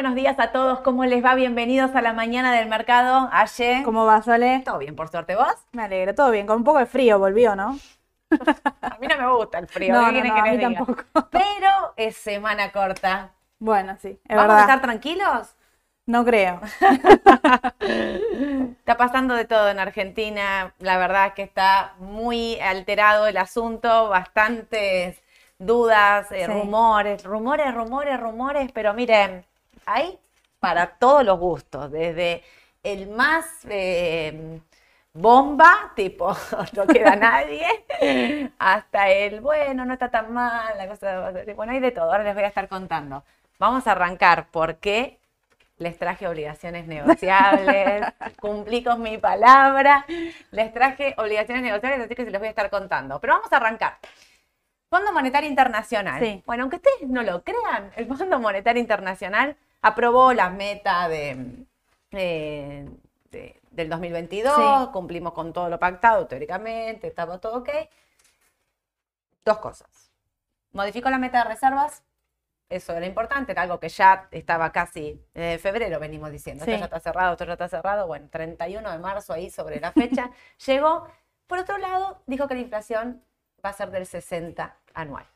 Buenos días a todos, ¿cómo les va? Bienvenidos a la mañana del mercado. Ayer. ¿Cómo va, Sole? Todo bien, por suerte. ¿Vos? Me alegro, todo bien. Con un poco de frío volvió, ¿no? A mí no me gusta el frío. No, ¿qué no, quieren no, que a mí diga? tampoco. Pero es semana corta. Bueno, sí, es ¿Vamos verdad. a estar tranquilos? No creo. Está pasando de todo en Argentina. La verdad que está muy alterado el asunto, bastantes dudas, eh, Sí. rumores, rumores, rumores, rumores, pero miren, hay para todos los gustos, desde el más eh, bomba, tipo no queda nadie, hasta el bueno, no está tan mal, la cosa, bueno, hay de todo, ahora les voy a estar contando. Vamos a arrancar porque les traje obligaciones negociables, cumplí con mi palabra, les traje obligaciones negociables, así que se los voy a estar contando. Pero vamos a arrancar. Fondo Monetario Internacional. Sí. Bueno, aunque ustedes no lo crean, el Fondo Monetario Internacional aprobó la meta de, eh, de- del 2022, Sí. cumplimos con todo lo pactado teóricamente, estaba todo ok. Dos cosas. Modificó la meta de reservas, eso era importante, era algo que ya estaba casi desde febrero, venimos diciendo. Sí. Esto ya está cerrado, esto ya está cerrado. Bueno, 31 de marzo ahí sobre la fecha llegó. Por otro lado, dijo que la inflación va a ser del 60 anual.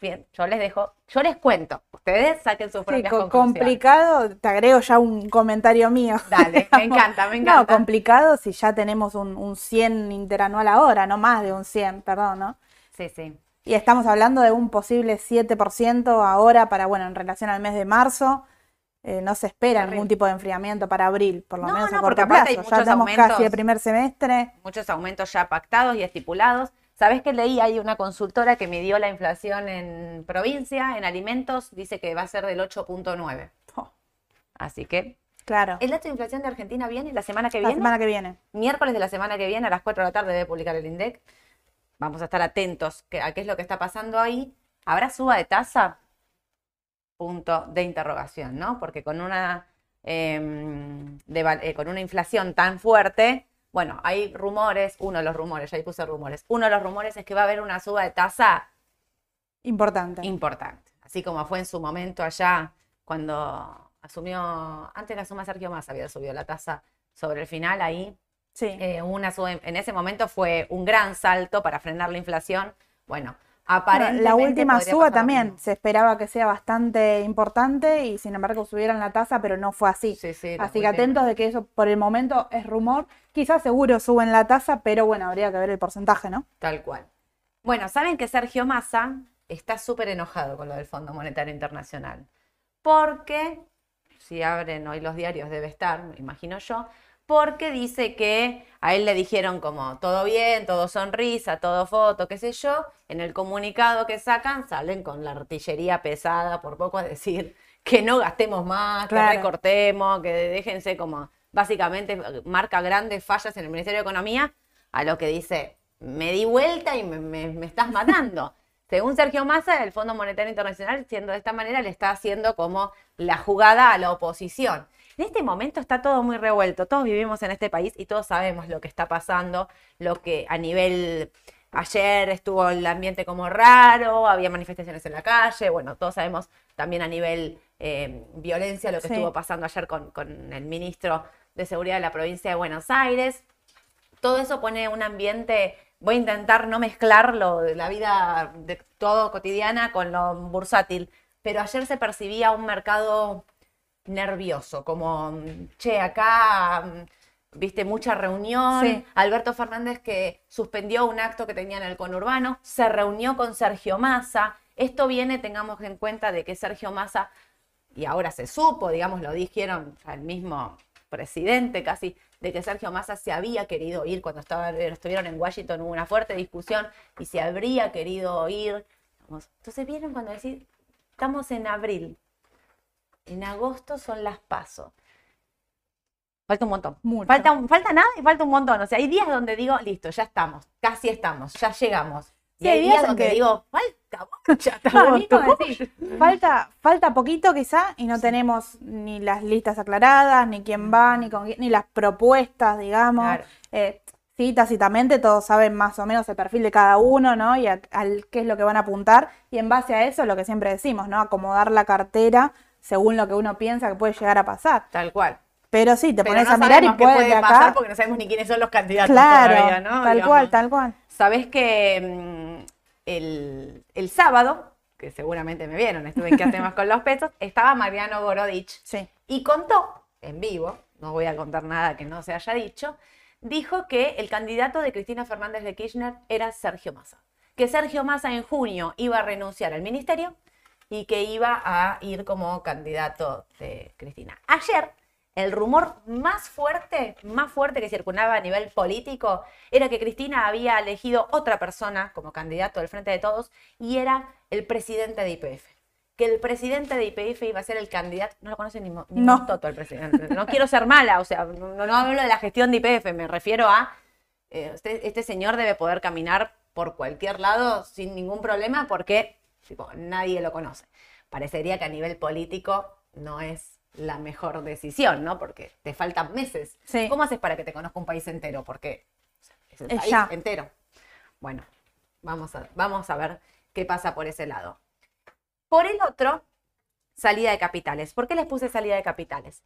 Bien, yo les dejo, yo les cuento. Ustedes saquen sus Sí, propias co- conclusiones. complicado, te agrego ya un comentario mío. Dale, me encanta, me No, encanta. complicado si ya tenemos un, un 100 interanual ahora, no más de un 100, perdón, ¿no? Sí, sí. Y estamos hablando de un posible 7% ahora para, bueno, en relación al mes de marzo. Eh, no se espera Terrible. ningún tipo de enfriamiento para abril, por lo No, menos a no, porque corto plazo. Ya estamos aumentos. casi el primer semestre. muchos aumentos ya pactados y estipulados. ¿Sabes que leí? Hay una consultora que midió la inflación en provincia, en alimentos, dice que va a ser del 8.9. Oh, Así que claro. el dato de inflación de Argentina viene la semana que La viene. semana que viene. Miércoles de la semana que viene a las 4 de la tarde debe publicar el INDEC. Vamos a estar atentos a qué es lo que está pasando ahí. ¿Habrá suba de tasa? Punto de interrogación, ¿no? Porque con una, em, deva- eh, con una inflación tan fuerte, bueno, hay rumores, uno de los rumores, ya ahí puse rumores, uno de los rumores es que va a haber una suba de tasa Importante. importante. Así como fue en su momento allá cuando asumió, antes la suma Sergio Massa había subido la tasa sobre el final, ahí Sí. eh, una suba- en ese momento fue un gran salto para frenar la inflación. Bueno, aparentemente la última suba también se esperaba que sea bastante importante y sin embargo subieran la tasa, pero no fue así. Sí, sí, Así que atentos de que eso por el momento es rumor. Quizás seguro suben la tasa, pero bueno, habría que ver el porcentaje, ¿no? Tal cual. Bueno, saben que Sergio Massa está súper enojado con lo del Fondo Monetario Internacional. Porque, si abren hoy los diarios, debe estar, me imagino yo, porque dice que a él le dijeron como todo bien, todo sonrisa, todo foto, qué sé yo. En el comunicado que sacan salen con la artillería pesada, por poco a decir que no gastemos más, que recortemos, que déjense como, básicamente marca grandes fallas en el Ministerio de Economía, a lo que dice, me di vuelta y me, me- me estás matando. Según Sergio Massa, el Fondo Monetario Internacional, siendo de esta manera, le está haciendo como la jugada a la oposición. En este momento está todo muy revuelto, todos vivimos en este país y todos sabemos lo que está pasando, lo que a nivel... Ayer estuvo el ambiente como raro, había manifestaciones en la calle, bueno, todos sabemos también a nivel eh, violencia lo que Sí. estuvo pasando ayer con, con el ministro de Seguridad de la provincia de Buenos Aires. Todo eso pone un ambiente, voy a intentar no mezclar lo de la vida de todo cotidiana con lo bursátil, pero ayer se percibía un mercado nervioso, como, che, acá, viste, mucha reunión. Sí. Alberto Fernández que suspendió un acto que tenía en el conurbano, se reunió con Sergio Massa. Esto viene, tengamos en cuenta, de que Sergio Massa, y ahora se supo, digamos, lo dijeron al mismo presidente casi, de que Sergio Massa se había querido ir cuando estaba, estuvieron en Washington, hubo una fuerte discusión y se habría querido ir. Entonces vieron cuando decir, estamos en abril, en agosto son las pasos. Falta un montón. Mucho. Falta, falta nada y falta un montón. O sea, hay días donde digo, listo, ya estamos, casi estamos, ya llegamos. Y Sí, hay días donde que- digo, falta ¿cómo? decís, falta, falta poquito quizá y no tenemos ni las listas aclaradas, ni quién va, ni con quién- ni las propuestas, digamos. Claro. Eh, sí, tácitamente todos saben más o menos el perfil de cada uno, ¿no? Y a- al qué es lo que van a apuntar. Y en base a eso, lo que siempre decimos, ¿no? Acomodar la cartera según lo que uno piensa que puede llegar a pasar. Tal cual. Pero sí, te Pero pones no a mirar y puede puede de pasar porque no sabemos ni quiénes son los candidatos Claro, todavía, ¿no? tal Digamos. cual, tal cual. Sabés que mm, el, el sábado, que seguramente me vieron, estuve en ¿Qué hacemos con los pesos? Estaba Mariano Gorodich Sí. y contó en vivo, no voy a contar nada que no se haya dicho, dijo que el candidato de Cristina Fernández de Kirchner era Sergio Massa. Que Sergio Massa en junio iba a renunciar al ministerio y que iba a ir como candidato de Cristina. Ayer, el rumor más fuerte, más fuerte que circulaba a nivel político, era que Cristina había elegido otra persona como candidato del Frente de Todos y era el presidente de IPF. Que el presidente de IPF iba a ser el candidato, no lo conoce ni, ni No. Mostoto el presidente. No quiero ser mala, o sea, no, no hablo de la gestión de IPF, me refiero a eh, este, este señor debe poder caminar por cualquier lado sin ningún problema porque tipo, nadie lo conoce. Parecería que a nivel político no es la mejor decisión, ¿no? Porque te faltan meses. Sí. ¿Cómo haces para que te conozca un país entero? Porque es el Es país ya. entero. Bueno, vamos a, vamos a ver qué pasa por ese lado. Por el otro, salida de capitales. ¿Por qué les puse salida de capitales?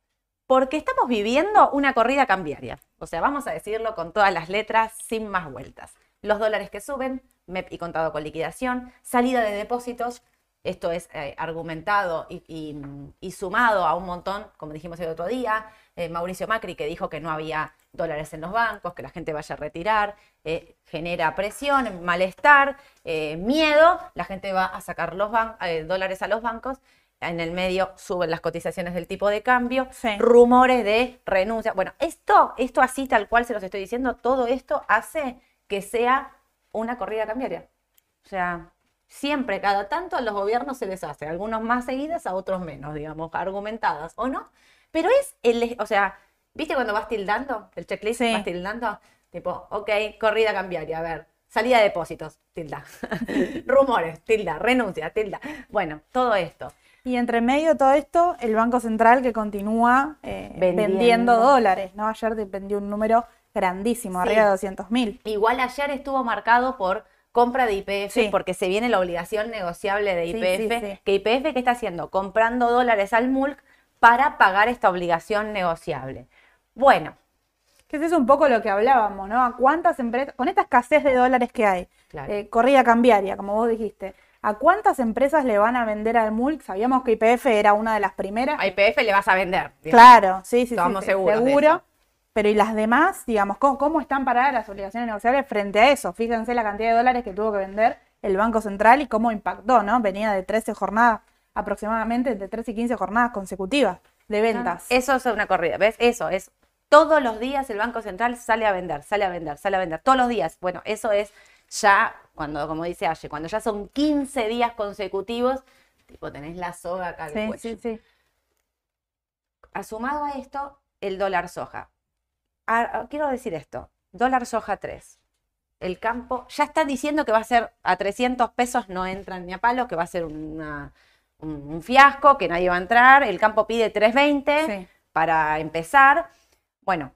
Porque estamos viviendo una corrida cambiaria. O sea, vamos a decirlo con todas las letras, sin más vueltas. Los dólares que suben, MEP y contado con liquidación, salida de depósitos, esto es eh, argumentado y, y- y sumado a un montón, como dijimos el otro día, eh, Mauricio Macri que dijo que no había dólares en los bancos, que la gente vaya a retirar, eh, genera presión, malestar, miedo, la gente va a sacar los dólares a los bancos, en el medio suben las cotizaciones del tipo de cambio, Sí. rumores de renuncia. Bueno, esto, esto así tal cual se los estoy diciendo, todo esto hace que sea una corrida cambiaria. O sea, siempre, cada tanto a los gobiernos se les hace, algunos más seguidas, a otros menos, digamos, argumentadas, ¿o no? Pero es el, o sea, ¿viste cuando vas tildando el checklist? Sí. Vas tildando, tipo, ok, corrida cambiaria, a ver, salida de depósitos, tilda. Rumores, tilda, renuncia, tilda. Bueno, todo esto. Y entre medio de todo esto, el Banco Central que continúa eh, Vendiendo. vendiendo. dólares, ¿no? Ayer vendió un número grandísimo, Sí. arriba de 200 mil. Igual ayer estuvo marcado por compra de IPF, Sí. porque se viene la obligación negociable de IPF, sí, sí. que IPF ¿qué está haciendo? Comprando dólares al MULC para pagar esta obligación negociable. Bueno, Que ese es un poco lo que hablábamos, ¿no? ¿A cuántas empresas, con esta escasez de dólares que hay, Claro. eh, corrida cambiaria, como vos dijiste, ¿a cuántas empresas le van a vender al MULC? Sabíamos que IPF era una de las primeras. a IPF le vas a vender. digamos. Claro, sí, sí, sí, Estamos sí, seguros seguro. Pero ¿y las demás, digamos, ¿cómo, cómo están paradas las obligaciones negociables frente a eso? Fíjense la cantidad de dólares que tuvo que vender el Banco Central y cómo impactó, ¿no? Venía de 13 jornadas, aproximadamente de 13 y 15 jornadas consecutivas de ventas. Eso es una corrida, ¿ves? Eso es. Todos los días el Banco Central sale a vender, sale a vender, sale a vender. Todos los días. Bueno, eso es ya, cuando, como dice Aye, cuando ya son 15 días consecutivos, tipo tenés la soga acá al Sí, cuello. sí, sí. Asumado a esto, el dólar soja. Quiero decir esto, dólar soja 3. el campo ya está diciendo que va a ser a 300 pesos, no entran ni a palo, que va a ser una- un, un fiasco, que nadie va a entrar. El campo pide 320 Sí. para empezar. Bueno,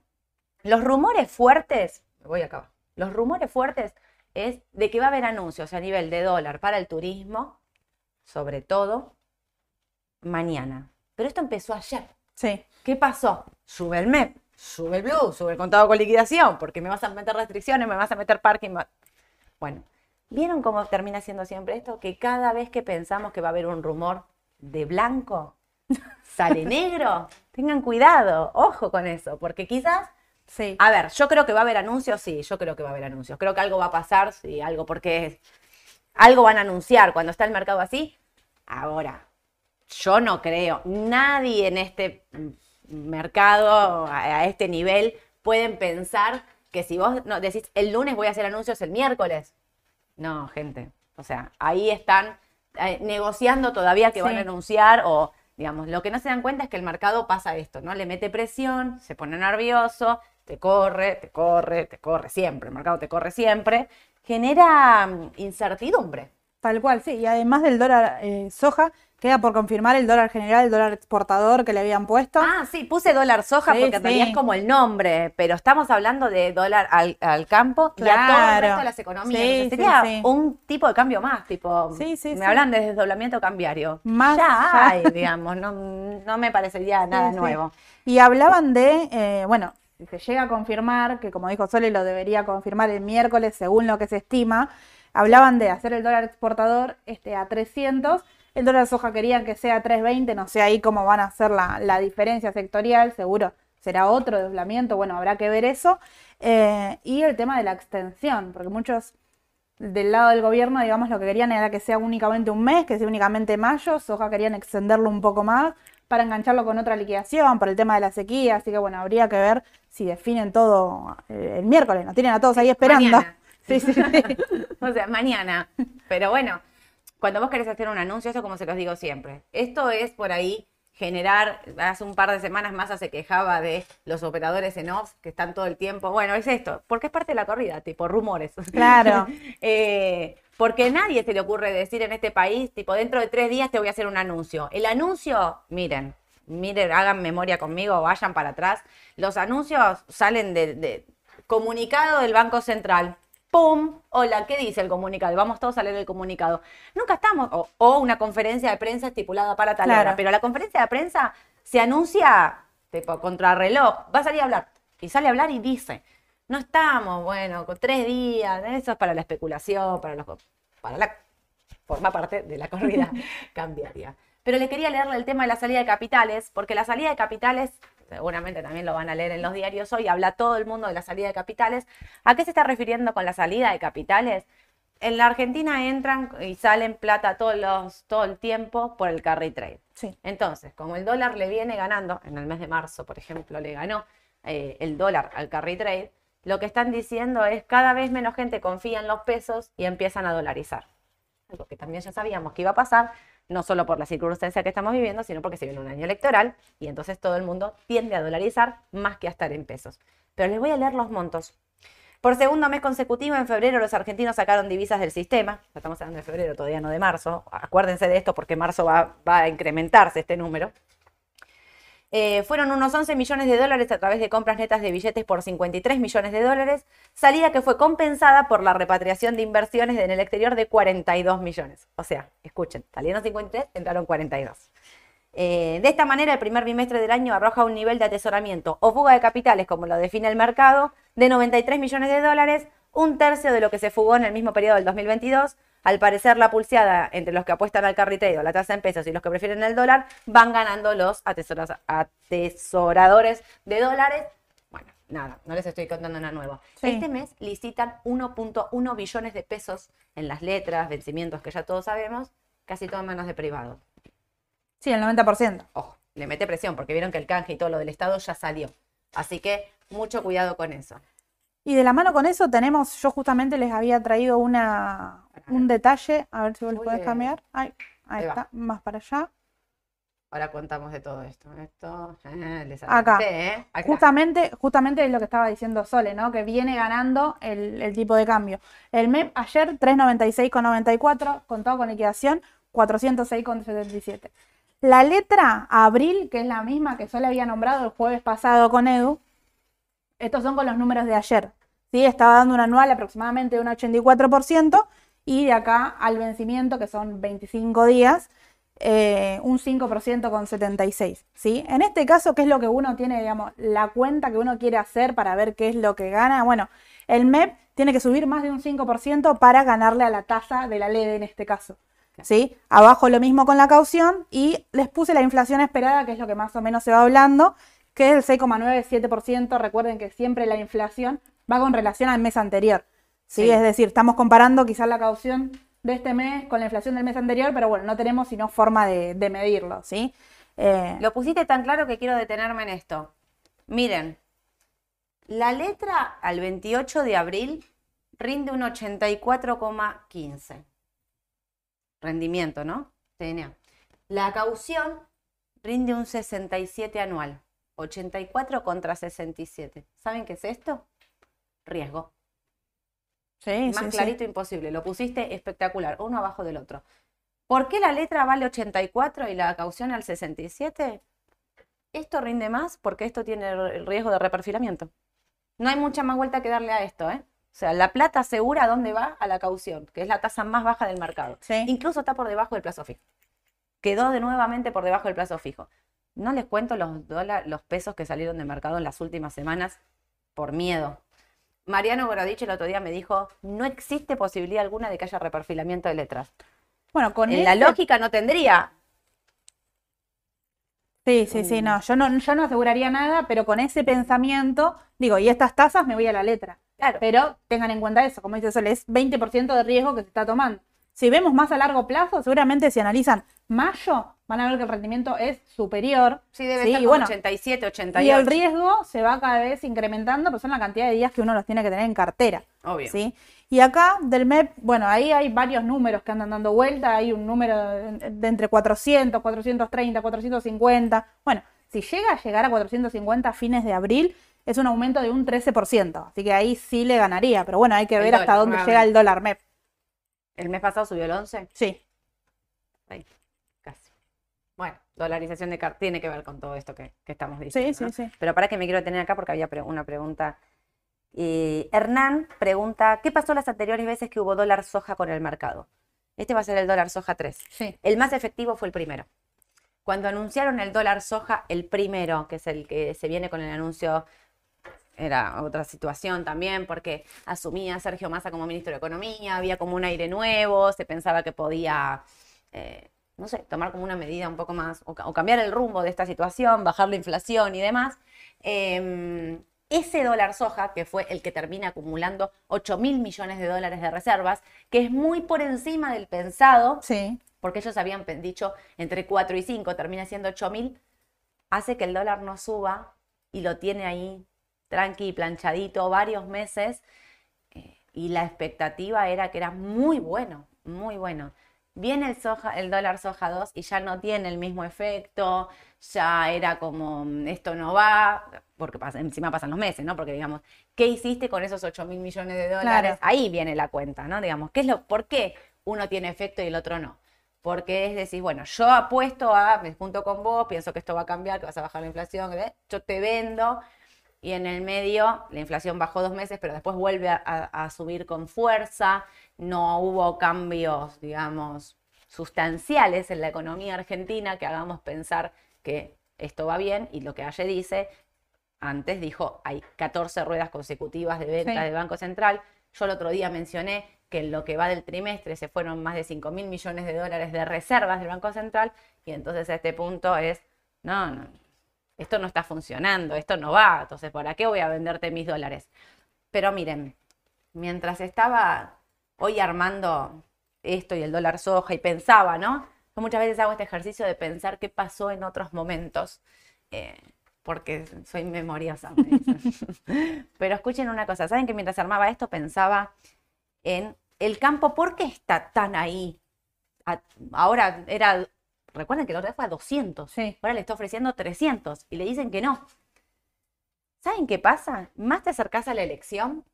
los rumores fuertes, me voy acá, los rumores fuertes es de que va a haber anuncios a nivel de dólar para el turismo, sobre todo mañana. Pero esto empezó ayer. Sí. ¿Qué pasó? Sube el MEP, sube el Blue, sube el contado con liquidación, porque me vas a meter restricciones, me vas a meter parking. Bueno, ¿vieron cómo termina siendo siempre esto? Que cada vez que pensamos que va a haber un rumor de blanco, sale negro. Tengan cuidado, ojo con eso, porque quizás Sí. a ver, yo creo que va a haber anuncios, sí, yo creo que va a haber anuncios. Creo que algo va a pasar, sí, algo, porque algo van a anunciar cuando está el mercado así. Ahora, yo no creo, nadie en este mercado, a, a este nivel, pueden pensar que si vos no, decís el lunes voy a hacer anuncios el miércoles. No, gente. O sea, ahí están eh, negociando todavía que van a anunciar o, digamos, lo que no se dan cuenta es que el mercado pasa esto, ¿no? Le mete presión, se pone nervioso, te corre, te corre, te corre siempre, el mercado te corre siempre, genera mm, incertidumbre. Tal cual, sí. Y además del dólar eh, soja, queda por confirmar el dólar general, el dólar exportador que le habían puesto. Ah, sí, puse dólar soja Sí, porque en realidad sí. es como el nombre, pero estamos hablando de dólar al, al campo y a todo el Claro. resto de las economías. Sí, Entonces sí, sería un tipo de cambio más, tipo, Sí, sí, me hablan de desdoblamiento cambiario. Más ya hay, digamos, no, no me parecería nada nuevo. Y hablaban de, eh, bueno, si se llega a confirmar, que como dijo Sole, lo debería confirmar el miércoles según lo que se estima, hablaban de hacer el dólar exportador este, a 300, el dólar soja querían que sea a 320, no sé ahí cómo van a hacer la, la diferencia sectorial, seguro será otro desdoblamiento, bueno, habrá que ver eso. Eh, y el tema de la extensión, porque muchos del lado del gobierno, digamos, lo que querían era que sea únicamente un mes, que sea únicamente mayo, Soja querían extenderlo un poco más para engancharlo con otra liquidación, por el tema de la sequía, así que bueno, habría que ver si definen todo eh, el miércoles, nos tienen a todos ahí esperando. Mañana. Sí, sí, sí. o sea, mañana. Pero bueno, cuando vos querés hacer un anuncio, eso como se los digo siempre. Esto es por ahí generar, hace un par de semanas más se quejaba de los operadores en off que están todo el tiempo. Bueno, es esto, porque es parte de la corrida, tipo rumores. Claro. Eh, porque nadie se le ocurre decir en este país, tipo, dentro de tres días te voy a hacer un anuncio. El anuncio, miren, miren, hagan memoria conmigo, vayan para atrás. Los anuncios salen de, de comunicado del Banco Central. ¡Pum! Hola, ¿qué dice el comunicado? Vamos todos a leer el comunicado. Nunca estamos, o, o una conferencia de prensa estipulada para tal Claro. hora, pero la conferencia de prensa se anuncia tipo contrarreloj, va a salir a hablar. Y sale a hablar y dice, no estamos, bueno, con tres días, eso es para la especulación, para los para la forma parte de la corrida cambiaria. Pero les quería leerle el tema de la salida de capitales, porque la salida de capitales, seguramente también lo van a leer en los diarios hoy, habla todo el mundo de la salida de capitales. ¿A qué se está refiriendo con la salida de capitales? En la Argentina entran y salen plata todos los, todo el tiempo por el carry trade. Sí. Entonces, como el dólar le viene ganando, en el mes de marzo, por ejemplo, le ganó eh, el dólar al carry trade, lo que están diciendo es cada vez menos gente confía en los pesos y empiezan a dolarizar. Algo que también ya sabíamos que iba a pasar, no solo por la circunstancia que estamos viviendo, sino porque se viene un año electoral y entonces todo el mundo tiende a dolarizar más que a estar en pesos. Pero les voy a leer los montos. Por segundo mes consecutivo, en febrero los argentinos sacaron divisas del sistema. Estamos hablando de febrero, todavía no de marzo. Acuérdense de esto porque marzo va a incrementarse este número. Eh, fueron unos 11 millones de dólares a través de compras netas de billetes por 53 millones de dólares, salida que fue compensada por la repatriación de inversiones en el exterior de 42 millones. O sea, escuchen, salieron 53, entraron 42. Eh, de esta manera, el primer bimestre del año arroja un nivel de atesoramiento o fuga de capitales, como lo define el mercado, de 93 millones de dólares, un tercio de lo que se fugó en el mismo periodo del 2022. Al parecer, la pulseada entre los que apuestan al carry trade o la tasa en pesos y los que prefieren el dólar, van ganando los atesoradores de dólares. Bueno, nada, no les estoy contando nada nuevo. Sí. Este mes licitan 1.1 billones de pesos en las letras, vencimientos que ya todos sabemos, casi todo en manos de privado. Sí, el 90%. Ojo, le mete presión porque vieron que el canje y todo lo del Estado ya salió. Así que mucho cuidado con eso. Y de la mano con eso tenemos, yo justamente les había traído una, un detalle, a ver si vos Uy, podés cambiar. Ahí, ahí ahí va. está, más para allá. Ahora contamos de todo esto. Esto, eh, les Acá. adelanté, ¿eh? Acá. Justamente, justamente es lo que estaba diciendo Sole, ¿no? Que viene ganando el, el tipo de cambio. El MEP ayer 396,94, contado con liquidación 406,77. La letra abril, que es la misma que Sole había nombrado el jueves pasado con Edu, estos son con los números de ayer. ¿sí? Estaba dando un anual aproximadamente de un 84% y de acá al vencimiento, que son 25 días, eh, un 5% con 76, ¿sí? En este caso, ¿qué es lo que uno tiene, digamos, la cuenta que uno quiere hacer para ver qué es lo que gana? Bueno, el MEP tiene que subir más de un 5% para ganarle a la tasa de la LED en este caso, ¿sí? Abajo lo mismo con la caución y les puse la inflación esperada, que es lo que más o menos se va hablando, que es el 6,97%. Recuerden que siempre la inflación va con relación al mes anterior, ¿sí? Sí. Es decir, estamos comparando quizás la caución de este mes con la inflación del mes anterior, pero bueno, no tenemos sino forma de, de medirlo, ¿sí? Eh, Lo pusiste tan claro que quiero detenerme en esto. Miren, la letra al 28 de abril rinde un 84,15. Rendimiento, ¿no? TNA. La caución rinde un 67 anual. 84 contra 67. ¿Saben qué es esto? Riesgo. Sí, Más sí, sí. clarito imposible. Lo pusiste espectacular, uno abajo del otro. ¿Por qué la letra vale 84 y la caución al 67? Esto rinde más porque esto tiene el riesgo de reperfilamiento. No hay mucha más vuelta que darle a esto, ¿eh? O sea, la plata asegura a dónde va a la caución, que es la tasa más baja del mercado. Sí. Incluso está por debajo del plazo fijo. Quedó de nuevamente por debajo del plazo fijo. No les cuento los, los pesos que salieron de mercado en las últimas semanas por miedo. Mariano Borodich el otro día me dijo, no existe posibilidad alguna de que haya reperfilamiento de letras. Bueno, con En la ese- lógica no tendría. Sí, sí, sí, no, yo no, yo no aseguraría nada, pero con ese pensamiento, digo, y estas tasas me voy a la letra. Claro. Pero tengan en cuenta eso, como dice Sol, es 20% de riesgo que se está tomando. Si vemos más a largo plazo, seguramente si analizan mayo, van a ver que el rendimiento es superior. Sí, debe Sí, estar y como bueno, 87, Y 88. el riesgo se va cada vez incrementando, pero son la cantidad de días que uno los tiene que tener en cartera. Obvio. ¿sí? Y acá del MEP, bueno, ahí hay varios números que andan dando vuelta, hay un número de, entre 400, 430, 450. Bueno, si llega a llegar a 450 a fines de abril, es un aumento de un 13%, así que ahí sí le ganaría, pero bueno, hay que ver hasta dónde nuevamente. llega el dólar MEP. El mes pasado subió el 11. Sí, Ahí, casi. Bueno, dolarización de cartera tiene que ver con todo esto que, que estamos sí, diciendo. sí, ¿no? sí. Pero para que me quiero tener acá porque había pre- una pregunta. Eh, Hernán pregunta, ¿qué pasó las anteriores veces que hubo dólar soja con el mercado? Este va a ser el dólar soja 3. Sí. El más efectivo fue el primero. Cuando anunciaron el dólar soja, el primero, que es el que se viene con el anuncio, era otra situación también, porque asumía a Sergio Massa como ministro de Economía, había como un aire nuevo, se pensaba que podía, eh, no sé, tomar como una medida un poco más, o, ca- o cambiar el rumbo de esta situación, bajar la inflación y demás. Em, ese dólar soja, que fue el que termina acumulando 8 mil millones de dólares de reservas, que es muy por encima del pensado, Sí, porque ellos habían dicho entre 4 y 5, termina siendo 8 mil, hace que el dólar no suba y lo tiene ahí tranqui, planchadito varios meses. eh, y la expectativa era que era muy bueno, muy bueno. Viene el, soja, el dólar soja 2 y ya no tiene el mismo efecto, ya era como, "Mm, esto no va, porque pasa- encima pasan los meses, ¿no? Porque digamos, ¿qué hiciste con esos 8 mil millones de dólares? Claro. Ahí viene la cuenta, ¿no? Digamos, ¿qué es lo, ¿por qué uno tiene efecto y el otro no? Porque es decir, bueno, yo apuesto a, me junto con vos, pienso que esto va a cambiar, que vas a bajar la inflación, ¿eh? yo te vendo y en el medio la inflación bajó dos meses, pero después vuelve a, subir con fuerza, no hubo cambios, digamos, sustanciales en la economía argentina que hagamos pensar que esto va bien y lo que Aye dice, antes dijo, hay 14 ruedas consecutivas de venta Sí. del Banco Central. Yo el otro día mencioné que en lo que va del trimestre se fueron más de 5 mil millones de dólares de reservas del Banco Central y entonces a este punto es, no, no, esto no está funcionando, esto no va, entonces ¿para qué voy a venderte mis dólares? Pero miren, mientras estaba hoy armando esto y el dólar soja y pensaba, ¿no? Yo muchas veces hago este ejercicio de pensar qué pasó en otros momentos, eh, porque soy memoriosa. Pero escuchen una cosa, ¿saben que mientras armaba esto pensaba en el campo, ¿por qué está tan ahí? Ahora era Recuerden que la otra vez fue a 200. Sí. Ahora le está ofreciendo 300 y le dicen que no. ¿Saben qué pasa? Más te acercás a la elección,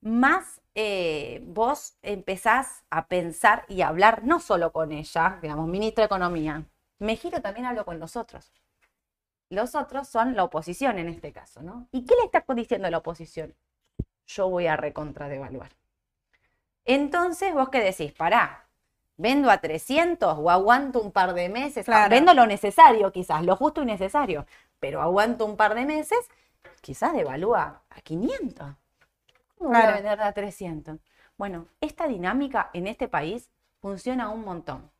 más eh, vos empezás a pensar y a hablar no solo con ella, digamos, ministra de Economía. Me giro también hablo con los otros. Los otros son la oposición en este caso, ¿no? ¿Y qué le está diciendo la oposición? Yo voy a recontradevaluar. Entonces, vos qué decís, pará, vendo a 300 o aguanto un par de meses. Ah, Claro. vendo lo necesario quizás, lo justo y necesario, pero aguanto un par de meses, quizás devalúa a 500. ¿Cómo voy a vender a 300? Bueno, esta dinámica en este país funciona un montón.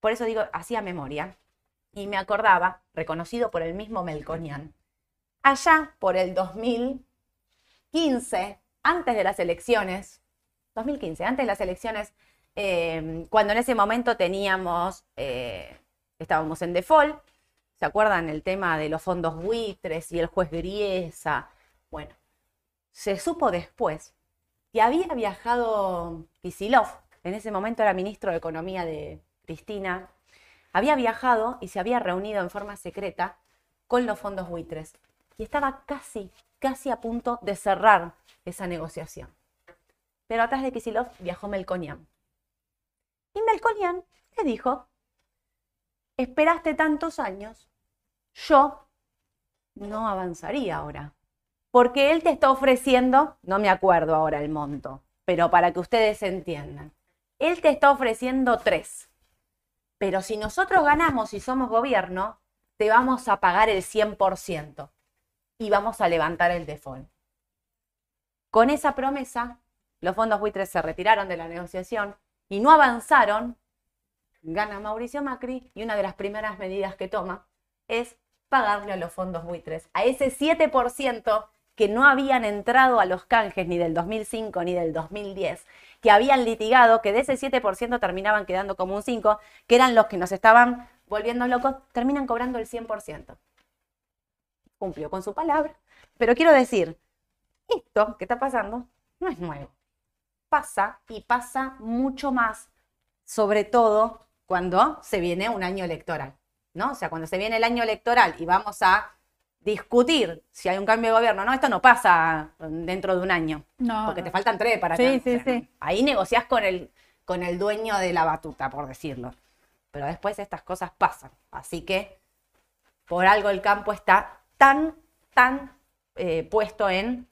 Por eso digo, hacía memoria y me acordaba, reconocido por el mismo Melconian, allá por el 2015, antes de las elecciones, 2015, antes de las elecciones, eh, cuando en ese momento teníamos, eh, estábamos en default, ¿se acuerdan el tema de los fondos buitres y el juez Griesa? Bueno, se supo después que había viajado Kisilov, en ese momento era ministro de Economía de Cristina, había viajado y se había reunido en forma secreta con los fondos buitres y estaba casi, casi a punto de cerrar esa negociación. Pero atrás de Kisilov viajó Melconian. Y Melconian le dijo, esperaste tantos años, yo no avanzaría ahora. Porque él te está ofreciendo, no me acuerdo ahora el monto, pero para que ustedes entiendan, él te está ofreciendo tres. Pero si nosotros ganamos y somos gobierno, te vamos a pagar el 100% y vamos a levantar el default. Con esa promesa, los fondos buitres se retiraron de la negociación y no avanzaron. Gana Mauricio Macri y una de las primeras medidas que toma es pagarle a los fondos buitres, a ese 7% que no habían entrado a los canjes ni del 2005 ni del 2010, que habían litigado, que de ese 7% terminaban quedando como un 5%, que eran los que nos estaban volviendo locos, terminan cobrando el 100%. Cumplió con su palabra. Pero quiero decir, esto que está pasando no es nuevo. Pasa y pasa mucho más, sobre todo cuando se viene un año electoral, ¿no? O sea, cuando se viene el año electoral y vamos a discutir si hay un cambio de gobierno, no, esto no pasa dentro de un año, No, porque te faltan tres para Sí, que- sí, o sea, sí. Ahí negociás con el, con el dueño de la batuta, por decirlo. Pero después estas cosas pasan. Así que por algo el campo está tan, tan eh, puesto en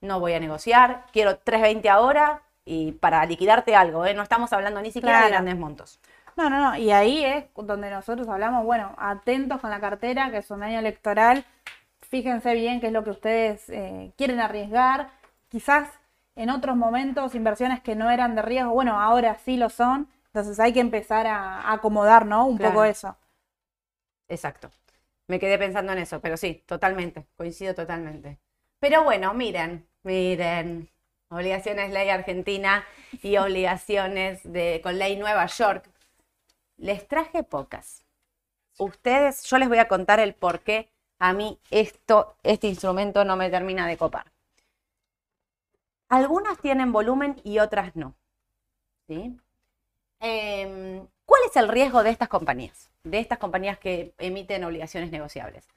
no voy a negociar, quiero 3.20 ahora y para liquidarte algo, ¿eh? no estamos hablando ni siquiera de grandes montos. No, no, no. Y ahí es donde nosotros hablamos, bueno, atentos con la cartera, que es un año electoral. Fíjense bien qué es lo que ustedes eh, quieren arriesgar. Quizás en otros momentos inversiones que no eran de riesgo, bueno, ahora sí lo son. Entonces hay que empezar a, a acomodar, ¿no? Un Claro. poco eso. Exacto. Me quedé pensando en eso, pero sí, totalmente, coincido totalmente. Pero bueno, miren, miren, obligaciones ley argentina y obligaciones de, con ley Nueva York. Les traje pocas. Ustedes, yo les voy a contar el por qué a mí esto, este instrumento no me termina de copar. Algunas tienen volumen y otras no. ¿sí? Em, ¿Cuál es el riesgo de estas compañías? De estas compañías que emiten obligaciones negociables.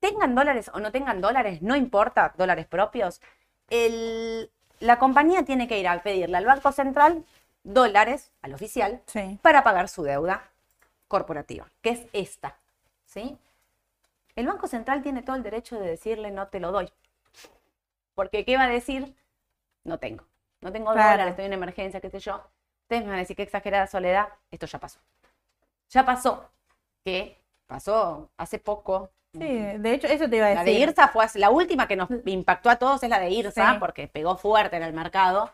Tengan dólares o no tengan dólares, no importa, dólares propios. el- la compañía tiene que ir a pedirle al Banco Central dólares, al oficial, Sí. para pagar su deuda corporativa, que es esta. ¿sí? El Banco Central tiene todo el derecho de decirle no te lo doy. Porque ¿qué va a decir? No tengo. No tengo Claro. dólares, estoy en emergencia, qué sé yo. Ustedes me van a decir qué exagerada soledad. Esto ya pasó. Ya pasó. Que pasó hace poco. Sí, de hecho, eso te iba a La de decir. IRSA fue la última que nos impactó a todos es la de IRSA Sí. porque pegó fuerte en el mercado,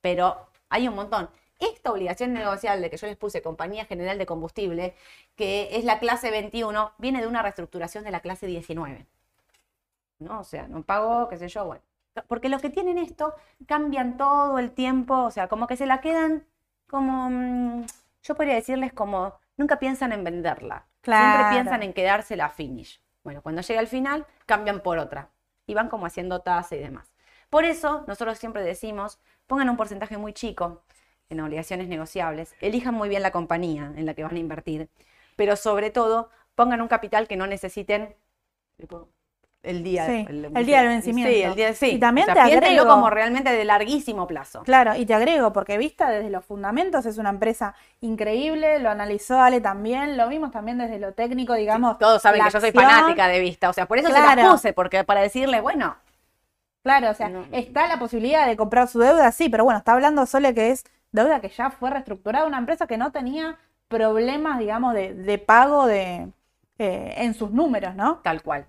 pero hay un montón. Esta obligación negociable que yo les puse, Compañía General de Combustible, que es la clase 21, viene de una reestructuración de la clase 19. ¿No? O sea, no pagó, qué sé yo, bueno. Porque los que tienen esto cambian todo el tiempo, o sea, como que se la quedan como, mm, yo podría decirles como, nunca piensan en venderla. Claro. Siempre piensan en quedársela a finish. Bueno, cuando llega al final, cambian por otra. Y van como haciendo tasa y demás. Por eso, nosotros siempre decimos, pongan un porcentaje muy chico. en obligaciones negociables, elijan muy bien la compañía en la que van a invertir, pero sobre todo pongan un capital que no necesiten el día, Sí, el día del vencimiento. Sí, el día sí. Y también O sea, te agrego- como realmente de larguísimo plazo. Claro, y te agrego, porque Vista desde los fundamentos es una empresa increíble, lo analizó Ale también, lo vimos también desde lo técnico, digamos. Todos saben que yo soy fanática de Vista, o sea, por eso se las Claro. puse, porque para decirle, bueno, Claro, o sea, No. está la posibilidad de comprar su deuda, sí, pero bueno, está hablando Sole que es deuda que ya fue reestructurada, una empresa que no tenía problemas, digamos, de, de pago de, eh, en sus números, ¿no? Tal cual.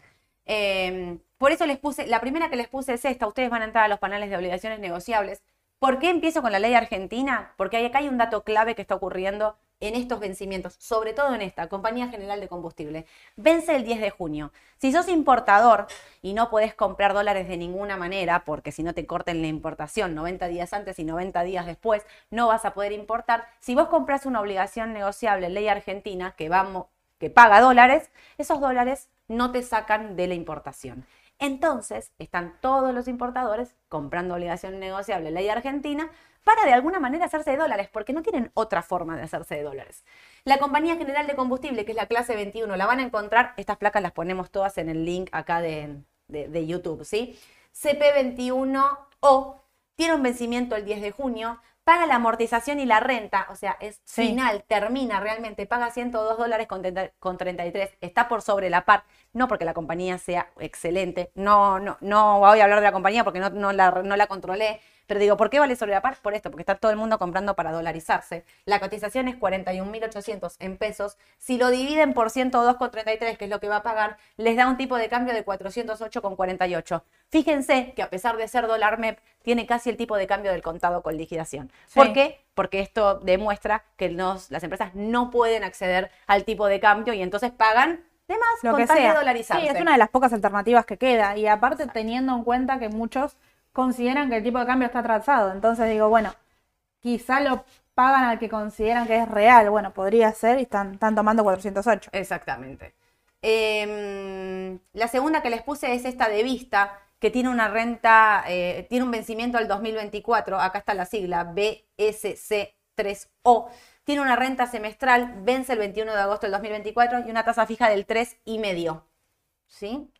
Eh, por eso les puse, la primera que les puse es esta, ustedes van a entrar a los paneles de obligaciones negociables. ¿Por qué empiezo con la ley argentina? Porque acá hay un dato clave que está ocurriendo en estos vencimientos, sobre todo en esta, Compañía General de Combustible. Vence el 10 de junio. Si sos importador y no podés comprar dólares de ninguna manera, porque si no te corten la importación 90 días antes y 90 días después, no vas a poder importar. Si vos compras una obligación negociable, ley argentina, que paga dólares, esos dólares no te sacan de la importación. Entonces, están todos los importadores comprando obligación negociable ley argentina para de alguna manera hacerse de dólares, porque no tienen otra forma de hacerse de dólares. La Compañía General de Combustible, que es la clase 21, la van a encontrar, estas placas las ponemos todas en el link acá de, de- de YouTube, ¿sí? CP21O tiene un vencimiento el 10 de junio, paga la amortización y la renta, o sea, es Sí. final, termina realmente, paga 102 dólares con, 30 con 33, está por sobre la par, no porque la compañía sea excelente, no, no, no voy a hablar de la compañía porque no, no la, no la controlé, pero digo, ¿por qué vale sobre la par? Por esto, porque está todo el mundo comprando para dolarizarse. La cotización es 41.800 en pesos. Si lo dividen por 102,33, que es lo que va a pagar, les da un tipo de cambio de 408,48. Fíjense que a pesar de ser dólar MEP, tiene casi el tipo de cambio del contado con liquidación. ¿Por qué? Porque esto demuestra que las empresas no pueden acceder al tipo de cambio y entonces pagan de más Lo con que tal de sea. dolarizarse. Sí, es una de las pocas alternativas que queda. Y aparte teniendo en cuenta que muchos consideran que el tipo de cambio está atrasado. Entonces digo, bueno, quizá lo pagan al que consideran que es real. Bueno, podría ser y están, tomando 408. Exactamente. Em, la segunda que les puse es esta de Vista, que tiene una renta, eh, tiene un vencimiento al 2024, acá está la sigla, BSC3O. Tiene una renta semestral, vence el 21 de agosto del 2024 y una tasa fija del 3,5. ¿Sí?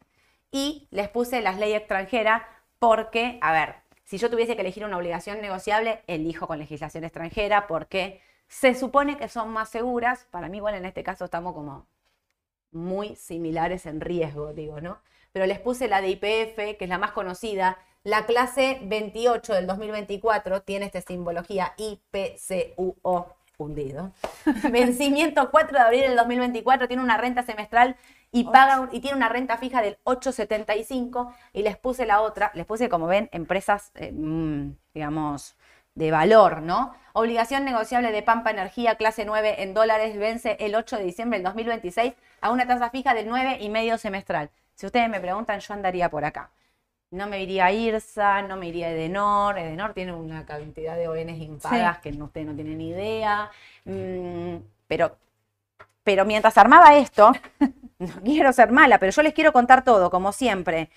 Y les puse las leyes extranjeras porque, a ver, si yo tuviese que elegir una obligación negociable, elijo con legislación extranjera porque se supone que son más seguras. Para mí, igual en este caso estamos como muy similares en riesgo, digo, ¿no? Pero les puse la de IPF, que es la más conocida. La clase 28 del 2024 tiene esta simbología IPCUO hundido. Vencimiento 4 de abril del 2024, tiene una renta semestral y paga un- y tiene una renta fija del 8.75 y les puse la otra, les puse como ven empresas eh, mm, digamos de valor, ¿no? Obligación negociable de Pampa Energía, clase 9 en dólares, vence el 8 de diciembre del 2026 a una tasa fija del 9,5 semestral. Si ustedes me preguntan, yo andaría por acá. No me iría a IRSA, no me iría a Edenor. Edenor tiene una cantidad de ONs impagas que no, ustedes no tienen ni idea. Mm, pero, pero mientras armaba esto, no quiero ser mala, pero yo les quiero contar todo, como siempre.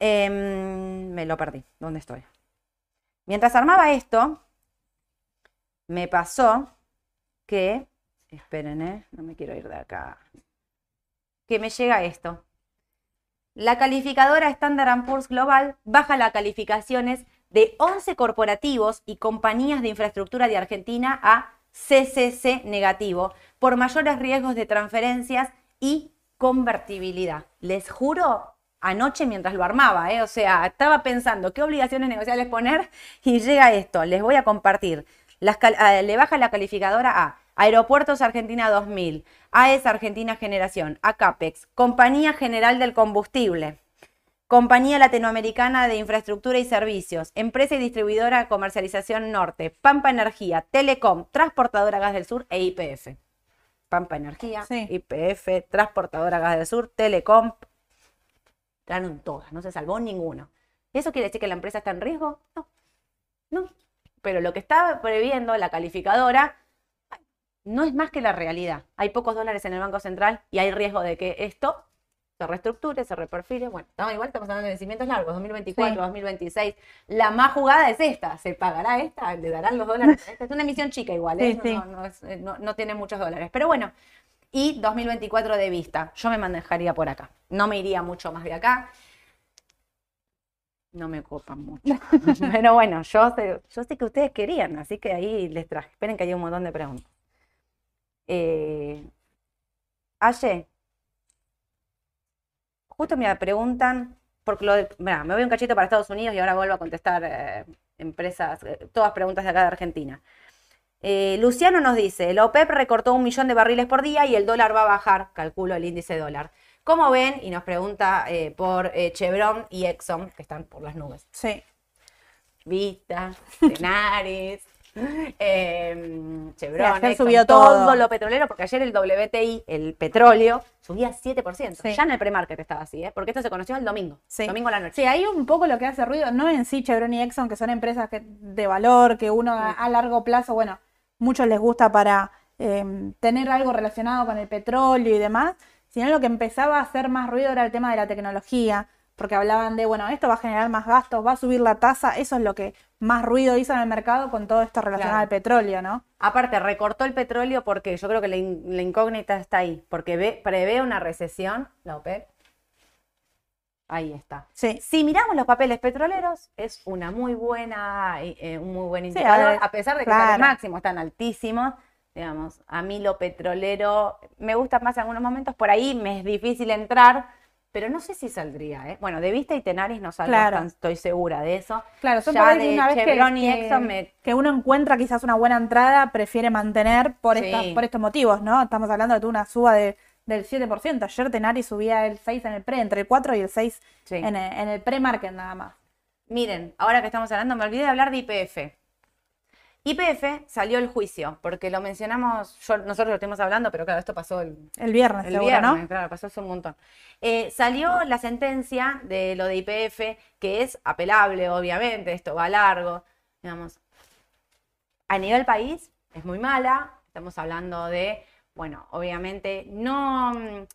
Em, me lo perdí. ¿Dónde estoy? Mientras armaba esto, me pasó que, esperen, ¿eh? no me quiero ir de acá, que me llega esto. La calificadora Standard Poor's Global baja las calificaciones de 11 corporativos y compañías de infraestructura de Argentina a CCC negativo por mayores riesgos de transferencias y convertibilidad. Les juro, anoche mientras lo armaba, ¿eh? o sea, estaba pensando qué obligaciones negociables poner y llega esto. Les voy a compartir. Las ah, le baja la calificadora a Aeropuertos Argentina 2000, AES Argentina Generación, ACAPEX, Compañía General del Combustible, Compañía Latinoamericana de Infraestructura y Servicios, Empresa y Distribuidora Comercialización Norte, Pampa Energía, Telecom, Transportadora Gas del Sur e IPF. Pampa Energía, Sí. IPF, Transportadora Gas del Sur, Telecom. Ganaron todas, no se salvó ninguno. ¿Eso quiere decir que la empresa está en riesgo? No. No. Pero lo que está previendo la calificadora no es más que la realidad. Hay pocos dólares en el Banco Central y hay riesgo de que esto se reestructure, se reperfile. Bueno, estamos, igual estamos hablando de vencimientos largos, 2024, Sí. 2026. La más jugada es esta. ¿Se pagará esta? ¿Le darán los dólares? esta? Es una emisión chica igual, ¿eh? Sí, no, sí. no- no es- eh, no- no tiene muchos dólares. Pero bueno, y 2024 de vista. Yo me manejaría por acá. No me iría mucho más de acá. No me copan mucho. Pero bueno, yo sé, yo sé que ustedes querían, así que ahí les traje. Esperen que hay un montón de preguntas. Eh, Aye, justo me preguntan, porque lo de- mirá, me voy un cachito para Estados Unidos y ahora vuelvo a contestar eh, empresas, eh, todas preguntas de acá de Argentina. Eh, Luciano nos dice, el OPEP recortó un millón de barriles por día y el dólar va a bajar, calculo el índice dólar. ¿Cómo ven? Y nos pregunta por Chevron y Exxon, que están por las nubes. Sí. Vista, Tenaris, eh, Chevron, Sí, ayer Exxon, subió todo. todo. lo petrolero, porque ayer el WTI, el petróleo, subía 7%. Sí. Ya en el premarket estaba así, ¿eh? porque esto se conoció el domingo, Sí. domingo a la noche. Sí, hay un poco lo que hace ruido, no en sí Chevron y Exxon, que son empresas que- de valor, que uno a, a largo plazo, bueno, muchos les gusta para eh, tener algo relacionado con el petróleo y demás, sino lo que empezaba a hacer más ruido era el tema de la tecnología, porque hablaban de, bueno, esto va a generar más gastos, va a subir la tasa, eso es lo que más ruido hizo en el mercado con todo esto relacionado Claro. al petróleo, ¿no? Aparte, recortó el petróleo porque yo creo que la, in- la incógnita está ahí, porque ve- prevé una recesión, la OPEP. Ahí está. Sí, Si miramos los papeles petroleros, es una muy buena, eh, un muy buen Sí, indicador, a pesar de que claro. están al máximo, están altísimos. Digamos, a mí lo petrolero me gusta más en algunos momentos, por ahí me es difícil entrar, pero no sé si saldría, ¿eh? Bueno, de Vista y Tenaris no salgo, Claro. tan- estoy segura de eso. Claro, son Ya de una vez que, y Exxon me- que uno encuentra quizás una buena entrada, prefiere mantener por, Sí. estas- por estos motivos, ¿no? Estamos hablando de una suba de, del 7%. Ayer Tenari subía el 6 en el pre, entre el 4 y el 6 Sí. en el, en el pre-market nada más. Miren, ahora que estamos hablando, me olvidé de hablar de IPF. IPF salió el juicio, porque lo mencionamos, yo- nosotros lo estuvimos hablando, pero claro, esto pasó el, El viernes, el seguro, viernes, ¿no? claro, pasó hace un montón. Eh, salió la sentencia de lo de IPF, que es apelable, obviamente, esto va largo, digamos. A nivel país es muy mala, estamos hablando de, bueno, obviamente no, mm,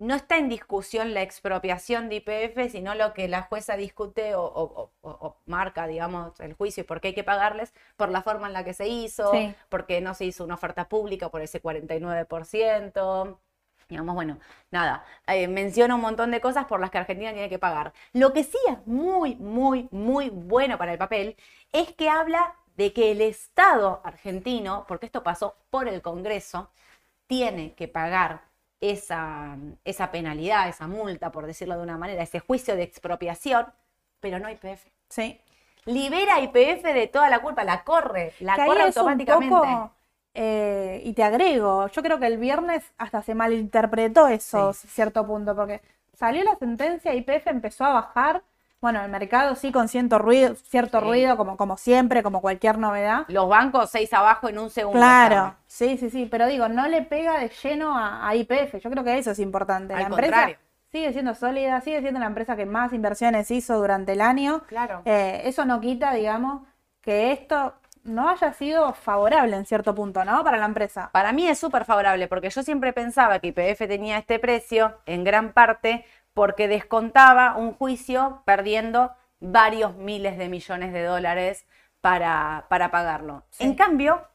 no está en discusión la expropiación de IPF, sino lo que la jueza discute o, o- o- o marca, digamos, el juicio y por qué hay que pagarles, por la forma en la que se hizo, Sí. porque no se hizo una oferta pública por ese 49%. Digamos, bueno, nada, eh, menciona un montón de cosas por las que Argentina tiene que pagar. Lo que sí es muy, muy, muy bueno para el papel es que habla de que el Estado argentino, porque esto pasó por el Congreso, tiene que pagar esa, esa penalidad, esa multa, por decirlo de una manera, ese juicio de expropiación, pero no IPF. Sí. Libera a IPF de toda la culpa, la corre, la Que corre automáticamente. poco, eh, y te agrego, yo creo que el viernes hasta se malinterpretó eso, cierto punto, porque salió la sentencia, YPF empezó a bajar, bueno, el mercado sí con cierto ruido, cierto Sí. ruido como, como siempre, como cualquier novedad. Los bancos seis abajo en un segundo. Claro, sí, sí, sí, pero digo, no le pega de lleno a, YPF, yo creo que eso es importante. Al la empresa contrario. sigue siendo sólida, sigue siendo la empresa que más inversiones hizo durante el año. Claro. Eh, eso no quita, digamos, que esto no haya sido favorable en cierto punto, ¿no? Para la empresa. Para mí es súper favorable porque yo siempre pensaba que IPF tenía este precio en gran parte porque descontaba un juicio perdiendo varios miles de millones de dólares para, para pagarlo. Sí. En cambio,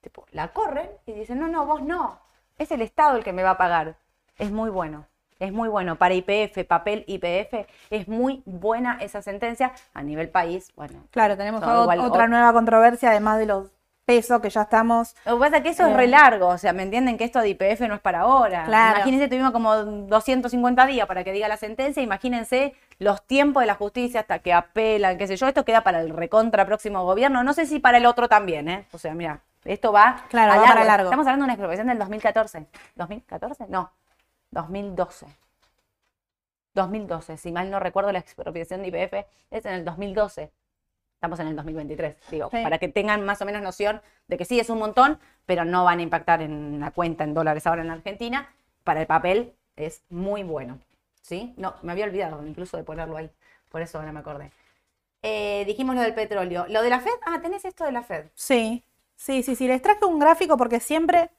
tipo, la corren y dicen, no, no, vos no, es el Estado el que me va a pagar. Es muy bueno, es muy bueno. Para IPF, papel IPF, es muy buena esa sentencia a nivel país. Bueno, Claro, tenemos igual, otra nueva controversia, además de los pesos que ya estamos. Lo que pasa es que eso es Eh. re largo, o sea, ¿me entienden que esto de IPF no es para ahora? Claro. Imagínense, tuvimos como 250 días para que diga la sentencia, imagínense los tiempos de la justicia hasta que apelan, qué sé yo, esto queda para el recontra próximo gobierno, no sé si para el otro también, ¿eh? O sea, mira, esto va Claro, a va para largo. Estamos hablando de una expropiación del 2014. ¿2014? No, 2012. 2012, si mal no recuerdo, la expropiación de IPF es en el 2012. Estamos en el 2023, digo, Sí. para que tengan más o menos noción de que sí es un montón, pero no van a impactar en la cuenta en dólares ahora en Argentina. Para el papel es muy bueno, ¿sí? No, me había olvidado incluso de ponerlo ahí, por eso ahora me acordé. Eh, dijimos lo del petróleo. Lo de la Fed, ah, tenés esto de la Fed. Sí, sí, sí, sí. Les traje un gráfico porque siempre,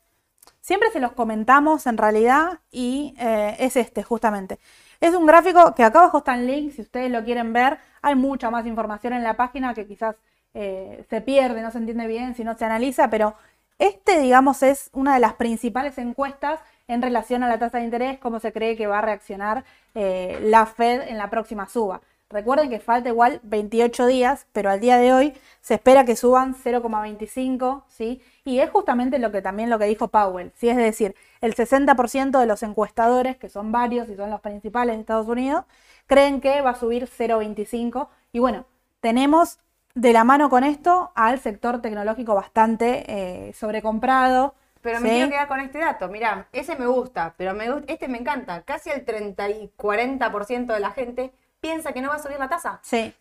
siempre se los comentamos en realidad y eh, es este, justamente. Es un gráfico que acá abajo está en link, si ustedes lo quieren ver, hay mucha más información en la página que quizás eh, se pierde, no se entiende bien si no se analiza, pero este, digamos, es una de las principales encuestas en relación a la tasa de interés, cómo se cree que va a reaccionar eh, la Fed en la próxima suba. Recuerden que falta igual 28 días, pero al día de hoy se espera que suban 0,25, ¿sí? Y es justamente lo que también lo que dijo Powell, ¿sí? Es decir, el 60% de los encuestadores, que son varios y son los principales de Estados Unidos, creen que va a subir 0,25. Y bueno, tenemos de la mano con esto al sector tecnológico bastante eh, sobrecomprado. Pero me quiero quedar con este dato. Mirá, ese me gusta, pero me, este me encanta. Casi el 30 y 40% de la gente piensa que no va a subir la tasa. Sí.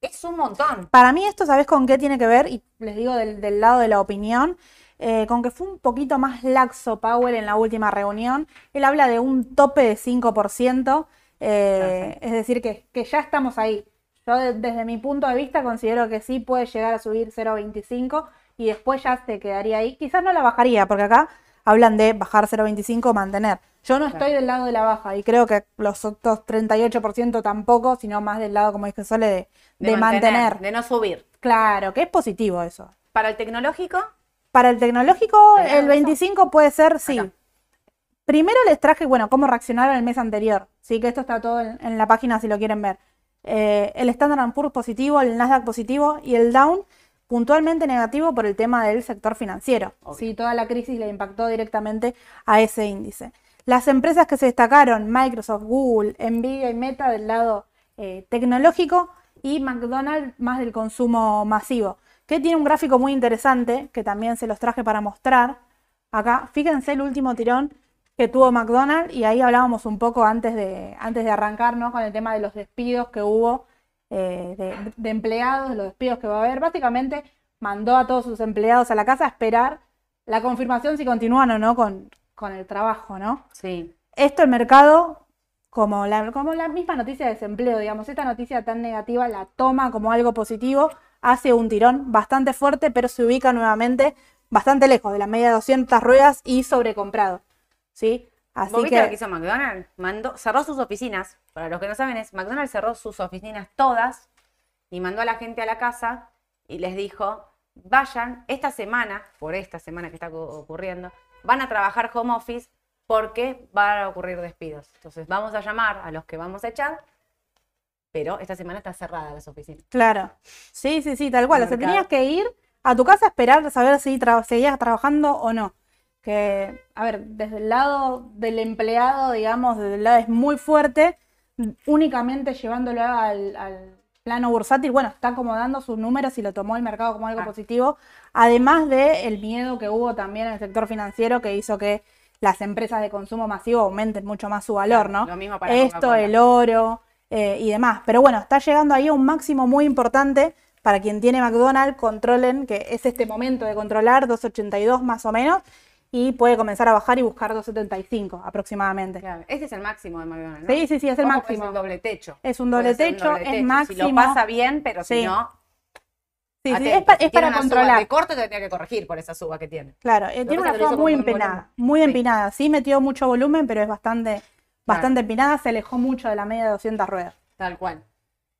Es un montón. Para mí esto, ¿sabes con qué tiene que ver? Y les digo del, lado de la opinión, eh, con que fue un poquito más laxo Powell en la última reunión. Él habla de un tope de 5%, eh, es decir, que, ya estamos ahí. Yo desde mi punto de vista considero que sí puede llegar a subir 0,25 y después ya se quedaría ahí. Quizás no la bajaría, porque acá hablan de bajar 0,25, mantener. Yo no estoy del lado de la baja y creo que los otros 38% tampoco, sino más del lado, como dije Sole, de, mantener, De no subir. Claro, que es positivo eso. ¿Para el tecnológico? Para el tecnológico, el 25 puede ser, sí. Primero les traje, bueno, cómo reaccionaron el mes anterior. Sí, que esto está todo en, la página si lo quieren ver. Eh, el Standard Poor's positivo, el Nasdaq positivo y el Down puntualmente negativo por el tema del sector financiero. Sí, toda la crisis le impactó directamente a ese índice. Las empresas que se destacaron, Microsoft, Google, Nvidia y Meta del lado eh, tecnológico y McDonald's más del consumo masivo, que tiene un gráfico muy interesante que también se los traje para mostrar. Acá, fíjense el último tirón que tuvo McDonald's y ahí hablábamos un poco antes de, antes de arrancar con el tema de los despidos que hubo eh, de, de, empleados, los despidos que va a haber. Básicamente mandó a todos sus empleados a la casa a esperar la confirmación si continúan o no con, con el trabajo, ¿no? Sí. Esto el mercado, como la, como la misma noticia de desempleo, digamos, esta noticia tan negativa la toma como algo positivo, hace un tirón bastante fuerte, pero se ubica nuevamente bastante lejos de la media de 200 ruedas y sobrecomprado, ¿sí? Así ¿Vos viste lo que hizo McDonald's? Mandó, cerró sus oficinas. Para los que no saben, es McDonald's cerró sus oficinas todas y mandó a la gente a la casa y les dijo, vayan esta semana, por esta semana que está ocurriendo, van a trabajar home office porque van a ocurrir despidos. Entonces vamos a llamar a los que vamos a echar, pero esta semana está cerrada las oficinas. Claro. Sí, sí, sí, tal cual. O sea, tenías que ir a tu casa a esperar a saber si seguías trabajando o no. Que, a ver, desde el lado del empleado, digamos, desde el lado es muy fuerte, únicamente llevándolo al plano bursátil, bueno, está acomodando sus números y lo tomó el mercado como algo ah. positivo, además del el miedo que hubo también en el sector financiero que hizo que las empresas de consumo masivo aumenten mucho más su valor, ¿no? Lo mismo para Esto, el oro eh, y demás. Pero bueno, está llegando ahí a un máximo muy importante para quien tiene McDonald's, controlen, que es este momento de controlar, 282 más o menos, y puede comenzar a bajar y buscar 275 aproximadamente. Claro, este es el máximo de McDonald's. Sí, sí, sí, es el máximo. Es un doble techo. Es un doble, techo, es máximo. Si lo pasa bien, pero si no. Sí, sí, es, para controlar. de corte te tendría que corregir por esa suba que tiene. Claro, eh, tiene una suba muy empinada, muy empinada. Sí metió mucho volumen, pero es bastante, bastante empinada, se alejó mucho de la media de 200 ruedas. Tal cual.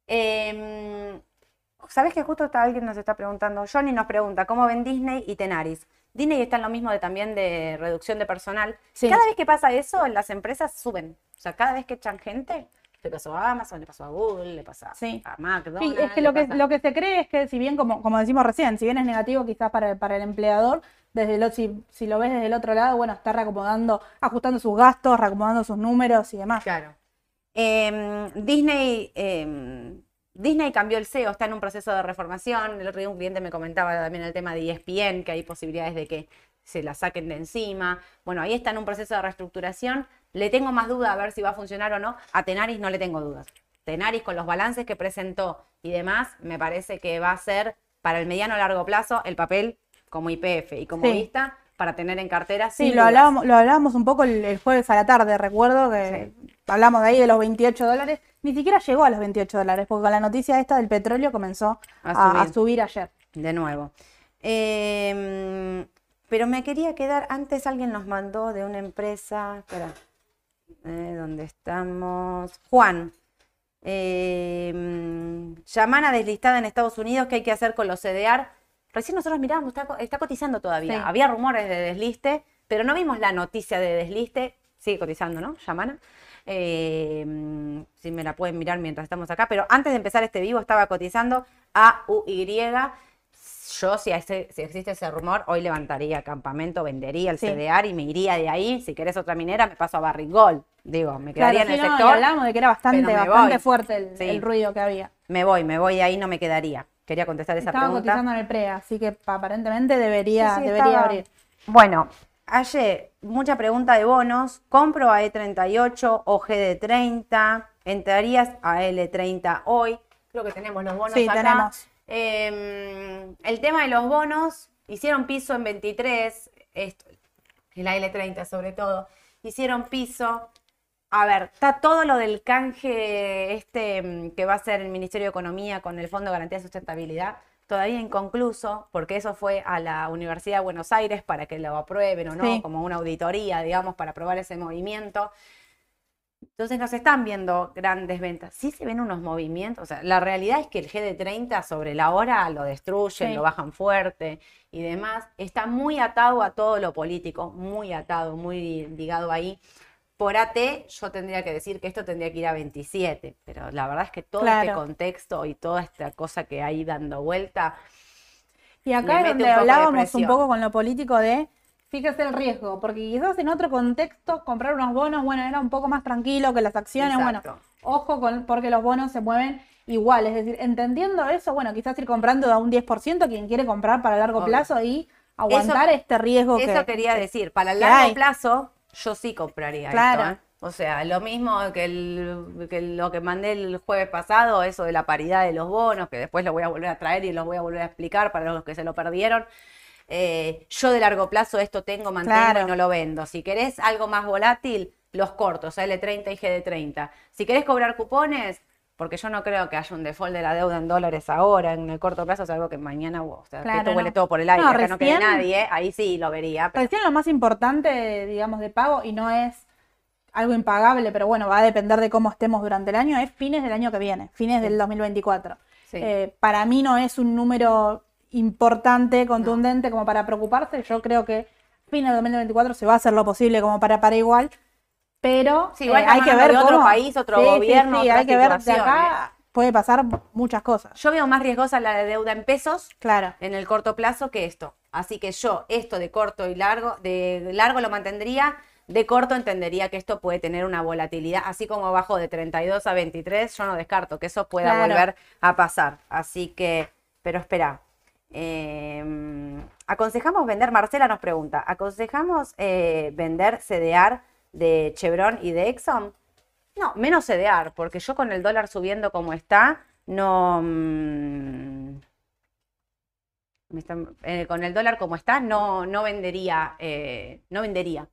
Eh, ¿Sabes que justo está, alguien nos está preguntando? Johnny nos pregunta, ¿cómo ven Disney y Tenaris? Disney está en lo mismo de también de reducción de personal. Cada vez que pasa eso, las empresas suben. O sea, cada vez que echan gente, le pasó a Amazon, le pasó a Google, le pasa a McDonald's. Sí, es que lo, que lo que se cree es que si bien, como, como decimos recién, si bien es negativo quizás para, para el empleador, desde el, si, si lo ves desde el otro lado, bueno, está reacomodando, ajustando sus gastos, reacomodando sus números y demás. Claro. Em, Disney... Em, Disney cambió el SEO, está en un proceso de reformación. El otro día un cliente me comentaba también el tema de ESPN, que hay posibilidades de que se la saquen de encima. Bueno, ahí está en un proceso de reestructuración. Le tengo más duda a ver si va a funcionar o no. A Tenaris no le tengo dudas. Tenaris con los balances que presentó y demás, me parece que va a ser para el mediano a largo plazo el papel como IPF y como vista para tener en cartera. Sí, lo hablábamos, lo hablábamos un poco el, jueves a la tarde, recuerdo que hablamos de ahí de los 28 dólares ni siquiera llegó a los 28 dólares, porque con la noticia esta del petróleo comenzó a, subir. ayer. De nuevo. Em, pero me quería quedar, antes alguien nos mandó de una empresa, espera, Eh, ¿Dónde estamos? Juan. Eh, mm, Yamana deslistada en Estados Unidos, ¿qué hay que hacer con los CDR? Recién nosotros miramos, está, está cotizando todavía. Sí. Había rumores de desliste, pero no vimos la noticia de desliste. Sigue cotizando, ¿no? Yamana. Eh, mm, si me la pueden mirar mientras estamos acá. Pero antes de empezar este vivo estaba cotizando a UY. Yo, si, ese- si existe ese rumor, hoy levantaría campamento, vendería el Sí. CDR y me iría de ahí. Si querés otra minera, me paso a Barrigol. Digo, me quedaría en el no, sector. hablábamos de que era bastante, bastante fuerte el, Sí. el ruido que había. Me voy, me voy ahí, no me quedaría. Quería contestar esa Estaba pregunta. cotizando en el PRE, así que aparentemente debería, sí, debería estaba- abrir. Bueno, ayer, mucha pregunta de bonos. ¿Compro a E38 o GD30? ¿Entrarías a L30 hoy? Creo que tenemos los bonos Sí, acá. tenemos. Eh, el tema de los bonos, hicieron piso en 23, esto, la L30 sobre todo, hicieron piso. A ver, está todo lo del canje este mm, que va a hacer el Ministerio de Economía con el Fondo de Garantía de Sustentabilidad, todavía inconcluso, porque eso fue a la Universidad de Buenos Aires para que lo aprueben o no, Sí. como una auditoría, digamos, para aprobar ese movimiento. Entonces no se están viendo grandes ventas. Sí se ven unos movimientos. O sea, la realidad es que el GD30 sobre la hora lo destruyen, Sí. lo bajan fuerte y demás. Está muy atado a todo lo político, muy atado, muy ligado ahí. Por AT, yo tendría que decir que esto tendría que ir a 27, pero la verdad es que todo este contexto y toda esta cosa que hay dando vuelta, Y acá es donde un hablábamos un poco con lo político de, fíjese el riesgo, porque quizás en otro contexto comprar unos bonos, bueno, era un poco más tranquilo que las acciones, bueno, ojo con, porque los bonos se mueven igual, es decir, entendiendo eso, bueno, quizás ir comprando a un 10% quien quiere comprar para largo Obvio. plazo y aguantar Eso- este riesgo Eso que... quería decir, para el largo plazo, yo sí compraría Claro. esto. ¿eh? O sea, lo mismo que, el- que lo que mandé el jueves pasado, eso de la paridad de los bonos, que después lo voy a volver a traer y los voy a volver a explicar para los que se lo perdieron. Eh, yo de largo plazo esto tengo, mantengo Claro. y no lo vendo. Si querés algo más volátil, los cortos, L30 y GD30. Si querés cobrar cupones, porque yo no creo que haya un default de la deuda en dólares ahora, en el corto plazo, es algo que mañana, o sea, que esto huele todo por el aire, No, acá no quede recién- nadie, ahí sí lo vería. pero- Recién lo más importante, digamos, de pago, y no es algo impagable, pero bueno, va a depender de cómo estemos durante el año, es fines del año que viene, fines del 2024. Sí. Eh, para mí no es un número importante, contundente como para preocuparse. Yo creo que fines del 2024 se va a hacer lo posible como para para igual, pero Sí, igual eh, hay que ver de otro cómo. país, otro Sí, gobierno, sí, otra hay que ver de acá puede pasar muchas cosas. Yo veo más riesgosa la de deuda en pesos Claro. en el corto plazo que esto. Así que yo esto de corto y largo, de largo lo mantendría, de corto entendería que esto puede tener una volatilidad, así como bajo de 32 a 23, yo no descarto que eso pueda Claro. volver a pasar. Así que, pero espera. eh, aconsejamos vender, Marcela nos pregunta, ¿aconsejamos eh, vender CDR de Chevron y de Exxon? No, menos CDR, porque yo con el dólar subiendo como está, no... mm, eh, con el dólar como está, no, no vendería, eh, no vendería.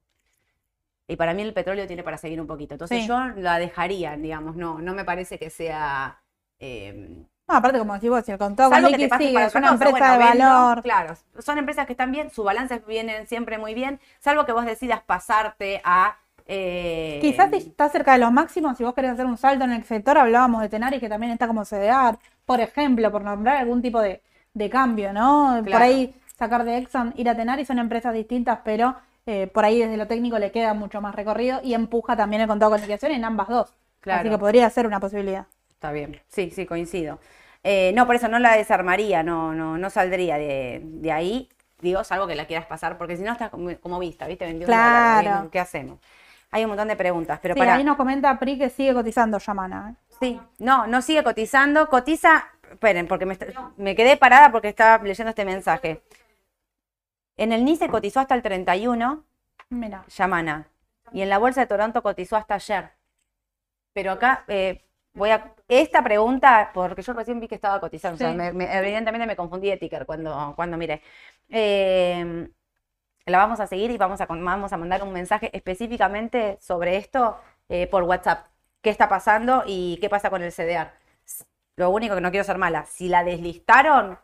Y para mí el petróleo tiene para seguir un poquito. Entonces Sí. yo la dejaría, digamos, no, no me parece que sea... eh, No, aparte, como decís vos, si el contado con que te para es una cosa, empresa de vendo, valor. Claro, son empresas que están bien, sus balances vienen siempre muy bien, salvo que vos decidas pasarte a... eh, Quizás si está cerca de los máximos, si vos querés hacer un salto en el sector, hablábamos de Tenaris que también está como CDR, por ejemplo, por nombrar algún tipo de, de cambio, ¿no? Por ahí sacar de Exxon, ir a Tenaris son empresas distintas, pero eh, por ahí desde lo técnico le queda mucho más recorrido y empuja también el contado con liquidación en ambas dos. Claro. Así que podría ser una posibilidad. Está bien, sí, sí, coincido. Eh, no, por eso no la desarmaría, no, no, no saldría de, de ahí, digo, salvo que la quieras pasar, porque si no estás como, como vista, ¿viste? 21 Claro. dólares, ¿qué- ¿qué hacemos? Hay un montón de preguntas, pero Sí, para... ahí nos comenta Pri que sigue cotizando Yamana. ¿eh? Sí, no, no sigue cotizando, cotiza, esperen, porque me, quedé parada porque estaba leyendo este mensaje. En el NICE cotizó hasta el 31, Mira, Yamana, y en la Bolsa de Toronto cotizó hasta ayer. Pero acá eh, voy a... Esta pregunta, porque yo recién vi que estaba cotizando, o sea, Sí. me- me- evidentemente me confundí de ticker cuando, cuando miré. Eh, la vamos a seguir y vamos a, vamos a mandar un mensaje específicamente sobre esto eh, por WhatsApp. ¿Qué está pasando y qué pasa con el CDR? Lo único que no quiero ser mala, si la deslistaron,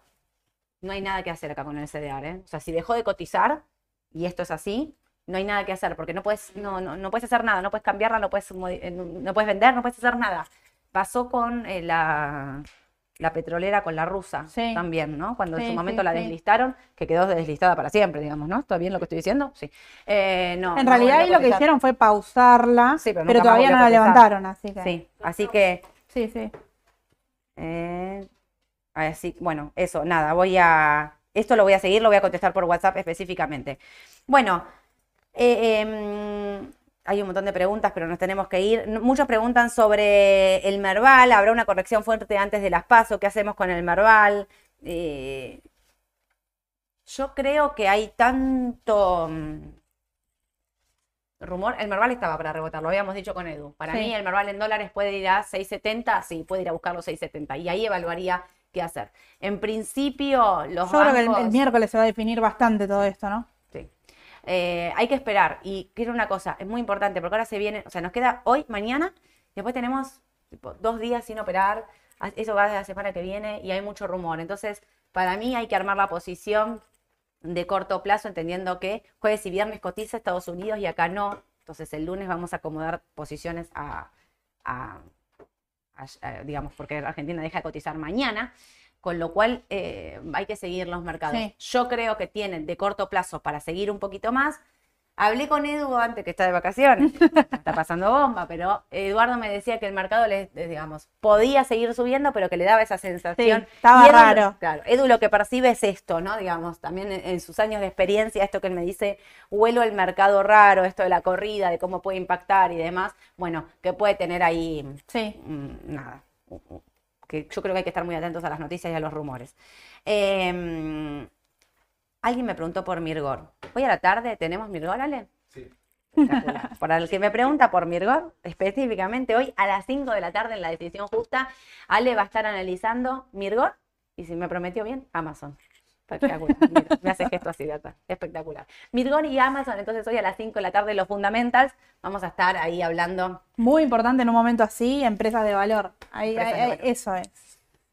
no hay nada que hacer acá con el CDR. ¿eh? O sea, si dejó de cotizar, y esto es así, no hay nada que hacer, porque no puedes, no, no, no puedes hacer nada, no puedes cambiarla, no puedes, eh, no puedes vender, no puedes hacer nada. Pasó con la, la petrolera, con la rusa Sí. también, ¿no? Cuando en su momento sí, la deslistaron, que quedó deslistada para siempre, digamos, ¿no? ¿Está bien lo que estoy diciendo? Sí. Eh, no, En no realidad ahí lo que hicieron fue pausarla, Sí, pero pero, todavía no la levantaron, así que. Sí, así que sí, sí. Eh, así, bueno, eso, nada, voy a. Esto lo voy a seguir, lo voy a contestar por WhatsApp específicamente. Bueno, eh, em, hay un montón de preguntas, pero nos tenemos que ir. Muchos preguntan sobre el Merval. ¿Habrá una corrección fuerte antes de las PASO? ¿Qué hacemos con el Merval? Eh, yo creo que hay tanto. mm, Rumor, el Merval estaba para rebotar, lo habíamos dicho con Edu. Para Sí. mí el Merval en dólares puede ir a 6.70, sí, puede ir a buscar los 6.70 y ahí evaluaría qué hacer. En principio, los Yo creo que el miércoles se va a definir bastante todo esto, ¿no? Eh, hay que esperar. Y quiero una cosa, es muy importante, porque ahora se viene, o sea, nos queda hoy, mañana, después tenemos dos días sin operar, eso va a la semana que viene y hay mucho rumor. Entonces, para mí hay que armar la posición de corto plazo, entendiendo que jueves y viernes cotiza Estados Unidos y acá no. Entonces, el lunes vamos a acomodar posiciones a- a- digamos, porque Argentina deja de cotizar mañana. Con lo cual eh, hay que seguir los mercados. Sí. Yo creo que tienen de corto plazo para seguir un poquito más. Hablé con Edu antes que está de vacaciones, está pasando bomba, pero Eduardo me decía que el mercado, le, eh, digamos, podía seguir subiendo, pero que le daba esa sensación. Sí, estaba Edu- raro. Claro, Edu lo que percibe es esto, ¿no? Digamos, también en, en sus años de experiencia, esto que él me dice, huelo el mercado raro, esto de la corrida, de cómo puede impactar y demás, bueno, que puede tener ahí Sí. mm, nada. Que yo creo que hay que estar muy atentos a las noticias y a los rumores. Eh, alguien me preguntó por Mirgor. Hoy a la tarde tenemos Mirgor, Ale. Sí. Para el que me pregunta por Mirgor, específicamente hoy a las 5 de la tarde en la decisión justa, Ale va a estar analizando Mirgor y si me prometió bien, Amazon. Espectacular. Mira, me hace gesto así de. Espectacular. Mirgor y Amazon, entonces hoy a las 5 de la tarde los fundamentals, vamos a estar ahí hablando Muy importante en un momento así, empresas de valor. Ahí, ahí- de ahí- valor. eso es.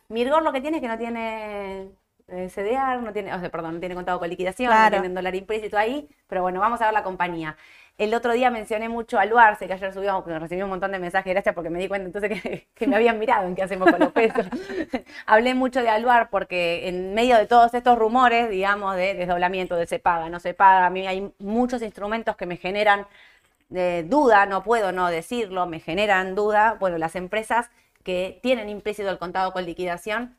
Mirgor lo que tiene es que no tiene eh, CDR, no tiene, o sea, perdón, no tiene contado con liquidación, Claro. no tiene dólar implícito ahí, pero bueno, vamos a ver la compañía. El otro día mencioné mucho a Luarce, que ayer subió, que recibí un montón de mensajes, gracias porque me di cuenta entonces que, que me habían mirado en qué hacemos con los pesos. Hablé mucho de Aluar porque en medio de todos estos rumores, digamos, de desdoblamiento, de se paga, no se paga, a mí hay muchos instrumentos que me generan eh, duda, no puedo no decirlo, me generan duda. Bueno, las empresas que tienen implícito el contado con liquidación,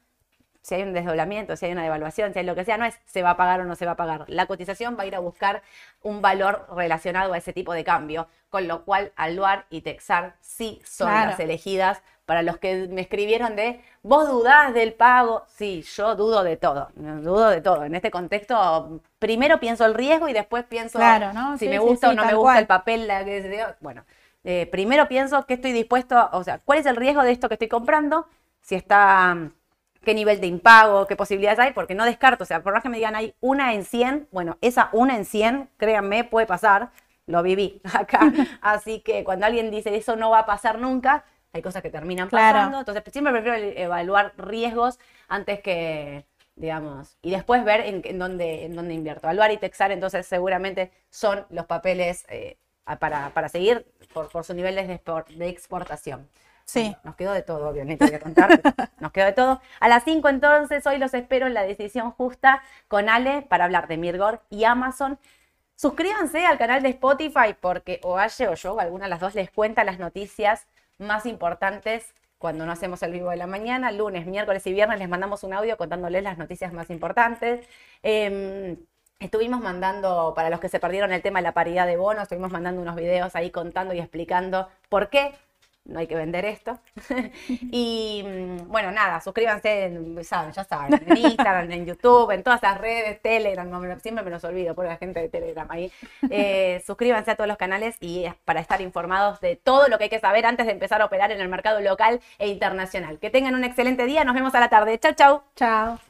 si hay un desdoblamiento, si hay una devaluación, si hay lo que sea, no es se va a pagar o no se va a pagar. La cotización va a ir a buscar un valor relacionado a ese tipo de cambio, con lo cual Aluar y Texar sí son Claro. las elegidas para los que me escribieron de vos dudás del pago. Sí, yo dudo de todo, dudo de todo. En este contexto, primero pienso el riesgo y después pienso Claro, ¿no? si Sí, me gusta sí, o no me gusta cual. el papel, la que. Bueno, eh, primero pienso que estoy dispuesto, o sea, cuál es el riesgo de esto que estoy comprando, si está, qué nivel de impago, qué posibilidades hay, porque no descarto, o sea, por más que me digan hay una en 100, bueno, esa una en 100, créanme, puede pasar, lo viví acá, así que cuando alguien dice eso no va a pasar nunca, hay cosas que terminan Claro. pasando, entonces siempre prefiero evaluar riesgos antes que digamos, y después ver en, en dónde, en dónde invierto. Aluar y Texar, entonces, seguramente son los papeles eh, para, para seguir por, por sus niveles de, expor- de exportación. Sí. Nos quedó de todo, obviamente, voy a contar. Nos quedó de todo. A las 5 entonces, hoy los espero en la decisión justa con Ale para hablar de Mirgor y Amazon. Suscríbanse al canal de Spotify porque o Aye o yo, alguna de las dos, les cuenta las noticias más importantes cuando no hacemos el vivo de la mañana. Lunes, miércoles y viernes les mandamos un audio contándoles las noticias más importantes. Em, Estuvimos mandando, para los que se perdieron el tema de la paridad de bonos, estuvimos mandando unos videos ahí contando y explicando por qué no hay que vender esto. y mm, bueno, nada, suscríbanse, en- saben, ya saben, en Instagram, en YouTube, en todas las redes, Telegram, no siempre me los olvido, por la gente de Telegram ahí. Eh, suscríbanse a todos los canales y para estar informados de todo lo que hay que saber antes de empezar a operar en el mercado local e internacional. Que tengan un excelente día, nos vemos a la tarde. Chau, chau. Chao.